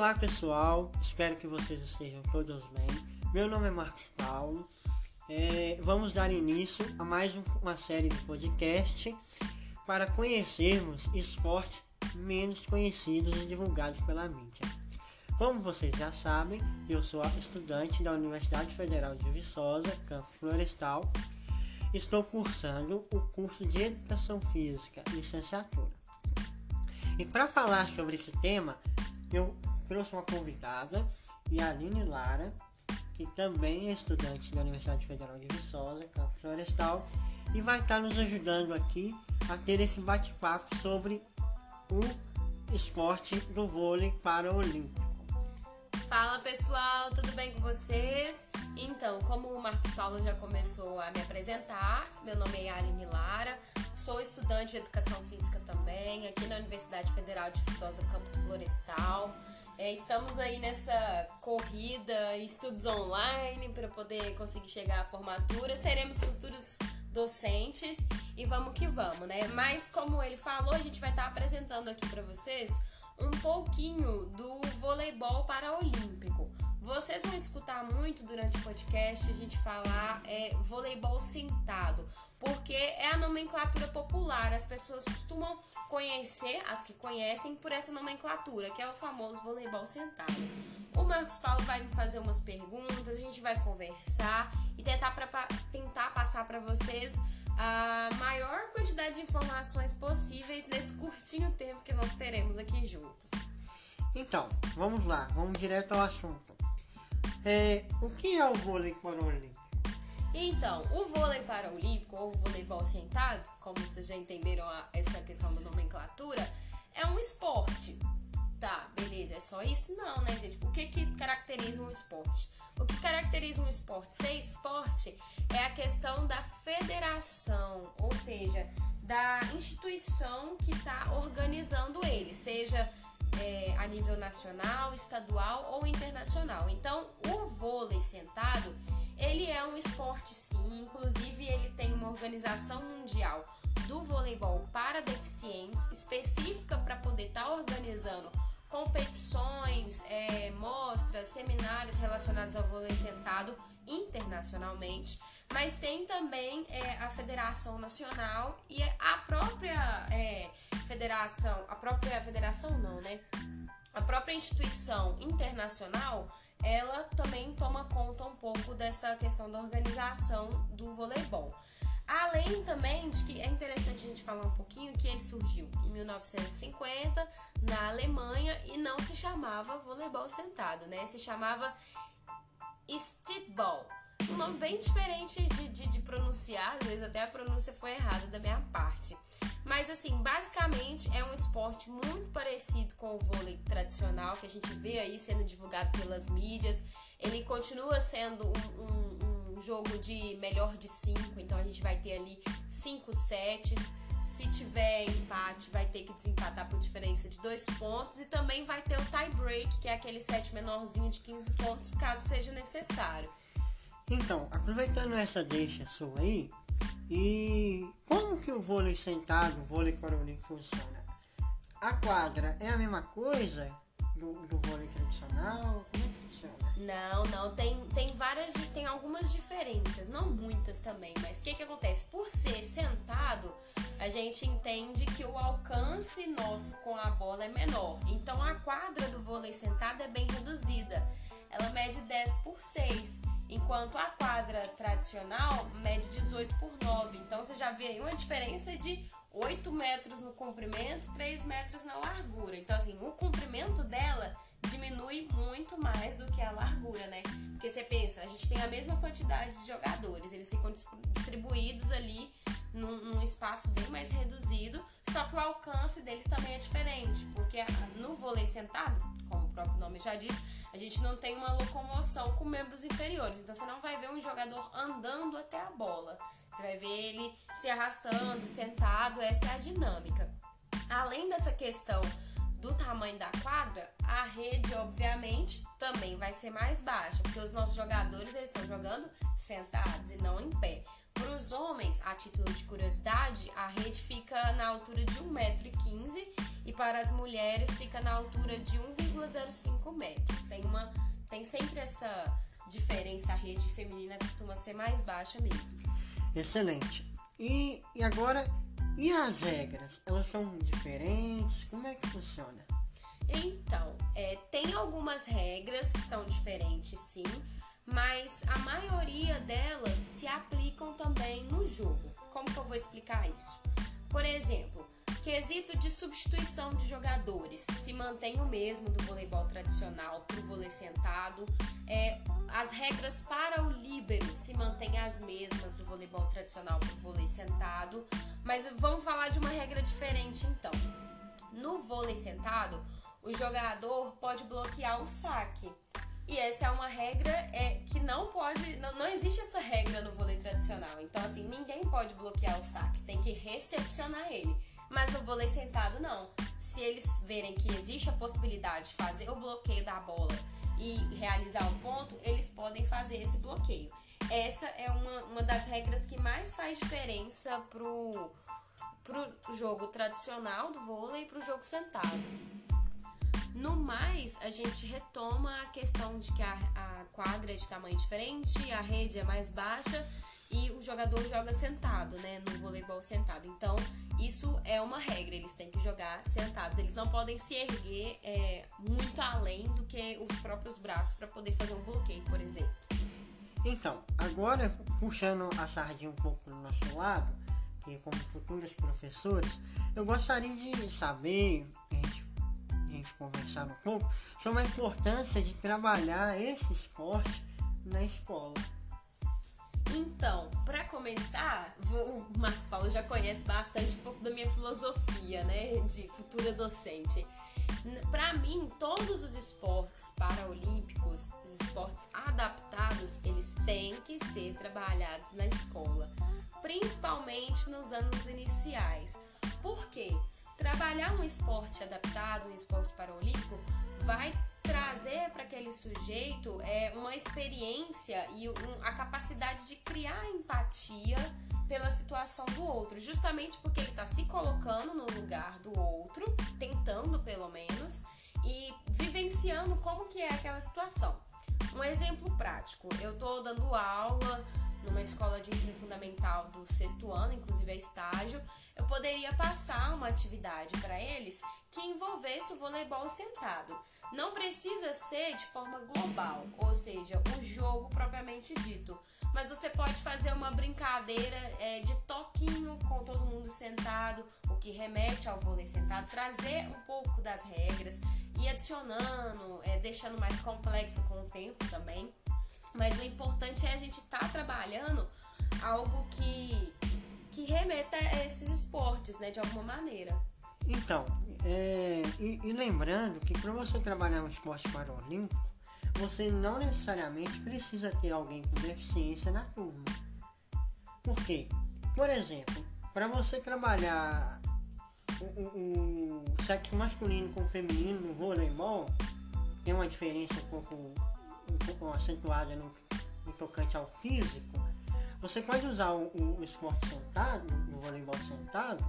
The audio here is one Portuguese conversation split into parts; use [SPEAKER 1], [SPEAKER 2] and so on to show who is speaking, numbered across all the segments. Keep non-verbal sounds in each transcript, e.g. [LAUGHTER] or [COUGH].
[SPEAKER 1] Olá pessoal, espero que vocês estejam todos bem. Meu nome é Marcos Paulo. É, vamos dar início a mais um, uma série de podcast para conhecermos esportes menos conhecidos e divulgados pela mídia. Como vocês já sabem, eu sou estudante da Universidade Federal de Viçosa, Campo Florestal. Estou cursando o curso de Educação Física, licenciatura. E para falar sobre esse tema, eu trouxe uma convidada, Yaline Lara, que também é estudante da Universidade Federal de Viçosa, Campo Florestal, e vai estar nos ajudando aqui a ter esse bate-papo sobre o esporte do vôlei paraolímpico.
[SPEAKER 2] Fala pessoal, tudo bem com vocês? Então, como o Marcos Paulo já começou a me apresentar, meu nome é Yaline Lara, sou estudante de Educação Física também, aqui na Universidade Federal de Viçosa, Campus Florestal. É, estamos aí nessa corrida, estudos online para poder conseguir chegar à formatura. Seremos futuros docentes e vamos que vamos, né? Mas como ele falou, a gente vai estar apresentando aqui para vocês um pouquinho do voleibol paraolímpico. Vocês vão escutar muito durante o podcast a gente falar é, voleibol sentado, porque é a nomenclatura popular. As pessoas costumam conhecer, as que conhecem, por essa nomenclatura, que é o famoso voleibol sentado. O Marcos Paulo vai me fazer umas perguntas, a gente vai conversar e tentar, pra, tentar passar para vocês a maior quantidade de informações possíveis nesse [LAUGHS] curtinho tempo que nós teremos aqui juntos.
[SPEAKER 1] Então, vamos lá, vamos direto ao assunto. É, o que é o vôlei paraolímpico?
[SPEAKER 2] Então, o vôlei paraolímpico ou voleibol sentado, como vocês já entenderam a, essa questão da nomenclatura, é um esporte. Tá, beleza, é só isso? Não, né, gente? O que, que caracteriza um esporte? O que caracteriza um esporte ser esporte é a questão da federação, ou seja, da instituição que está organizando ele, seja é, a nível nacional, estadual ou internacional. Então, o vôlei sentado, ele é um esporte sim, inclusive ele tem uma organização mundial do voleibol para deficientes, específica para poder estar tá organizando competições, é, mostras, seminários relacionados ao vôlei sentado internacionalmente, mas tem também é, a Federação Nacional e a própria é, federação, a própria federação não, né? A própria instituição internacional, ela também toma conta um pouco dessa questão da organização do voleibol. Além também de que é interessante a gente falar um pouquinho que ele surgiu em 1950 na Alemanha e não se chamava voleibol sentado, né? Se chamava Stickball. Um nome bem diferente de, de, de, pronunciar, às vezes até a pronúncia foi errada da minha parte. Mas assim, basicamente é um esporte muito parecido com o vôlei tradicional que a gente vê aí sendo divulgado pelas mídias. Ele continua sendo um, um jogo de melhor de cinco, então a gente vai ter ali cinco sets. Se tiver empate, vai ter que desempatar por diferença de dois pontos. E também vai ter o tie break, que é aquele set menorzinho de 15 pontos, caso seja necessário.
[SPEAKER 1] Então, aproveitando essa deixa sua aí, e como que o vôlei sentado, o vôlei paralímpico funciona? A quadra é a mesma coisa do, do vôlei tradicional? Como
[SPEAKER 2] Não, não, tem, tem várias, tem algumas diferenças, não muitas também, mas o que que acontece? Por ser sentado, a gente entende que o alcance nosso com a bola é menor. Então a quadra do vôlei sentado é bem reduzida. Ela mede 10 por 6, enquanto a quadra tradicional mede 18 por 9. Então você já vê aí uma diferença de 8 metros no comprimento, 3 metros na largura. Então assim, o comprimento dela diminui muito mais do que a largura, né? Porque você pensa, a gente tem a mesma quantidade de jogadores, eles ficam distribuídos ali num, num, espaço bem mais reduzido, só que o alcance deles também é diferente, porque no vôlei sentado, como o próprio nome já diz, a gente não tem uma locomoção com membros inferiores, então você não vai ver um jogador andando até a bola, você vai ver ele se arrastando, sentado, essa é a dinâmica. Além dessa questão do tamanho da quadra, a rede, obviamente, também vai ser mais baixa, porque os nossos jogadores estão jogando sentados e não em pé. Para os homens, a título de curiosidade, a rede fica na altura de 1,15m e para as mulheres fica na altura de 1,05 metros. Tem tem sempre essa diferença, a rede feminina costuma ser mais baixa mesmo.
[SPEAKER 1] Excelente. E, e agora, e as regras? Elas são diferentes? Como é que funciona?
[SPEAKER 2] Então, é, tem algumas regras que são diferentes, sim, mas a maioria delas se aplicam também no jogo. Como que eu vou explicar isso? Por exemplo, quesito de substituição de jogadores se mantém o mesmo do voleibol tradicional para o vôlei sentado. É, as regras para o líbero se mantêm as mesmas do voleibol tradicional para o vôlei sentado. Mas vamos falar de uma regra diferente então. No vôlei sentado, o jogador pode bloquear o saque. E essa é uma regra é, que não pode. Não, não existe essa regra no vôlei tradicional. Então, assim, ninguém pode bloquear o saque, tem que recepcionar ele. Mas no vôlei sentado, não. Se eles verem que existe a possibilidade de fazer o bloqueio da bola e realizar o ponto, eles podem fazer esse bloqueio. Essa é uma, uma das regras que mais faz diferença pro, pro jogo tradicional do vôlei e pro jogo sentado. No mais, a gente retoma a questão de que a, a quadra é de tamanho diferente, a rede é mais baixa e o jogador joga sentado, né? No voleibol sentado. Então, isso é uma regra, eles têm que jogar sentados. Eles não podem se erguer é, muito além do que os próprios braços para poder fazer um bloqueio, por exemplo.
[SPEAKER 1] Então, agora puxando a sardinha um pouco do nosso lado, que como futuros professores, eu gostaria de saber, a gente gente conversar um pouco sobre a importância de trabalhar esse esporte na escola.
[SPEAKER 2] Então, para começar, o Marcos Paulo já conhece bastante um pouco da minha filosofia, né, de futura docente. Para mim, todos os esportes paraolímpicos, os esportes adaptados, eles têm que ser trabalhados na escola, principalmente nos anos iniciais. Por quê? Trabalhar um esporte adaptado, um esporte paralímpico, vai trazer para aquele sujeito é, uma experiência e um, a capacidade de criar empatia pela situação do outro, justamente porque ele está se colocando no lugar do outro, tentando pelo menos, e vivenciando como que é aquela situação. Um exemplo prático, eu estou dando aula numa escola de ensino fundamental do sexto ano, inclusive é estágio, eu poderia passar uma atividade para eles que envolvesse o voleibol sentado. Não precisa ser de forma global, ou seja, o jogo propriamente dito, mas você pode fazer uma brincadeira é, de toquinho com todo mundo sentado, o que remete ao vôlei sentado, trazer um pouco das regras e adicionando, é, deixando mais complexo com o tempo também. Mas o importante é a gente estar tá trabalhando algo que, que remeta a esses esportes, né, de alguma maneira.
[SPEAKER 1] Então, é, e, e, lembrando que para você trabalhar no esporte paralímpico, você não necessariamente precisa ter alguém com deficiência na turma. Por quê? Por exemplo, para você trabalhar o, o, o, sexo masculino com o feminino no voleibol, tem uma diferença um pouco um pouco acentuada no, no tocante ao físico, você pode usar o, o esporte sentado, o voleibol sentado,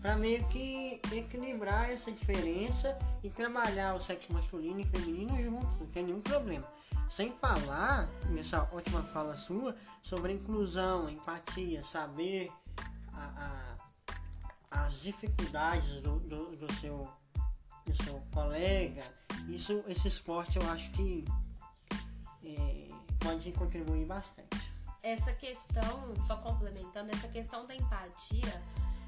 [SPEAKER 1] para meio que equilibrar essa diferença e trabalhar o sexo masculino e feminino junto, não tem nenhum problema. Sem falar, nessa ótima fala sua, sobre a inclusão, a empatia, saber a, a, as dificuldades do, do, do, seu, do seu colega. Isso, esse esporte eu acho que pode contribuir bastante.
[SPEAKER 2] Essa questão, só complementando, essa questão da empatia,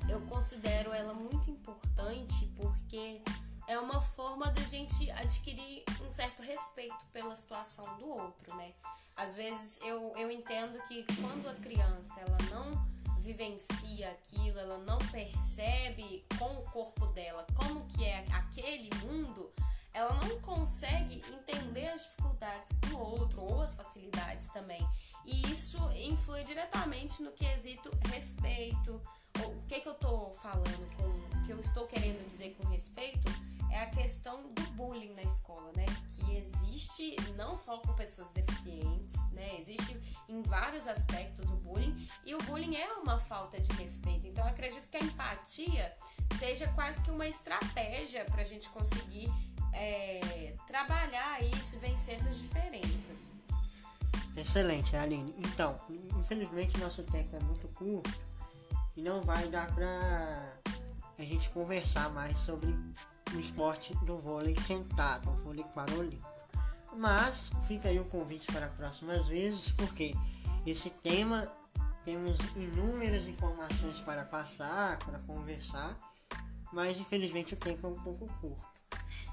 [SPEAKER 2] eu considero ela muito importante porque é uma forma da gente adquirir um certo respeito pela situação do outro, né? Às vezes eu, eu entendo que quando a criança ela não vivencia aquilo, ela não percebe com o corpo dela como que é aquele mundo, ela não consegue entender as dificuldades do outro ou as facilidades também. E isso influi diretamente no quesito respeito. O que, que eu estou falando com. O que eu estou querendo dizer com respeito é a questão do bullying na escola, né? Que existe não só com pessoas deficientes, né? Existe em vários aspectos o bullying e o bullying é uma falta de respeito. Então acredito que a empatia seja quase que uma estratégia para a gente conseguir é, trabalhar isso vencer essas diferenças.
[SPEAKER 1] Excelente, Aline. Então, infelizmente nosso tempo é muito curto e não vai dar pra a gente conversar mais sobre o esporte do vôlei sentado, o vôlei paralímpico. Mas fica aí o convite para próximas vezes, porque esse tema temos inúmeras informações para passar, para conversar, mas infelizmente o tempo é um pouco curto.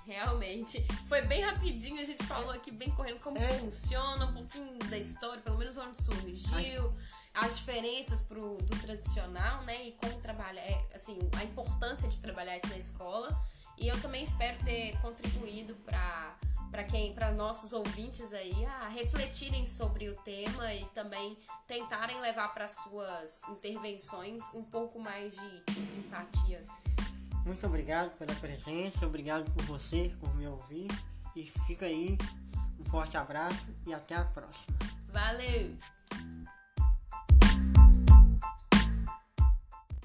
[SPEAKER 2] Realmente. Foi bem rapidinho, a gente falou aqui bem correndo como é. funciona, um pouquinho da história, pelo menos onde surgiu, as diferenças pro, do tradicional, né? E como trabalhar, é, assim, a importância de trabalhar isso na escola. E eu também espero ter contribuído para para quem, para nossos ouvintes aí, a refletirem sobre o tema e também tentarem levar para suas intervenções um pouco mais de empatia.
[SPEAKER 1] Muito obrigado pela presença, obrigado por você, por me ouvir e fica aí um forte abraço e até a próxima.
[SPEAKER 2] Valeu!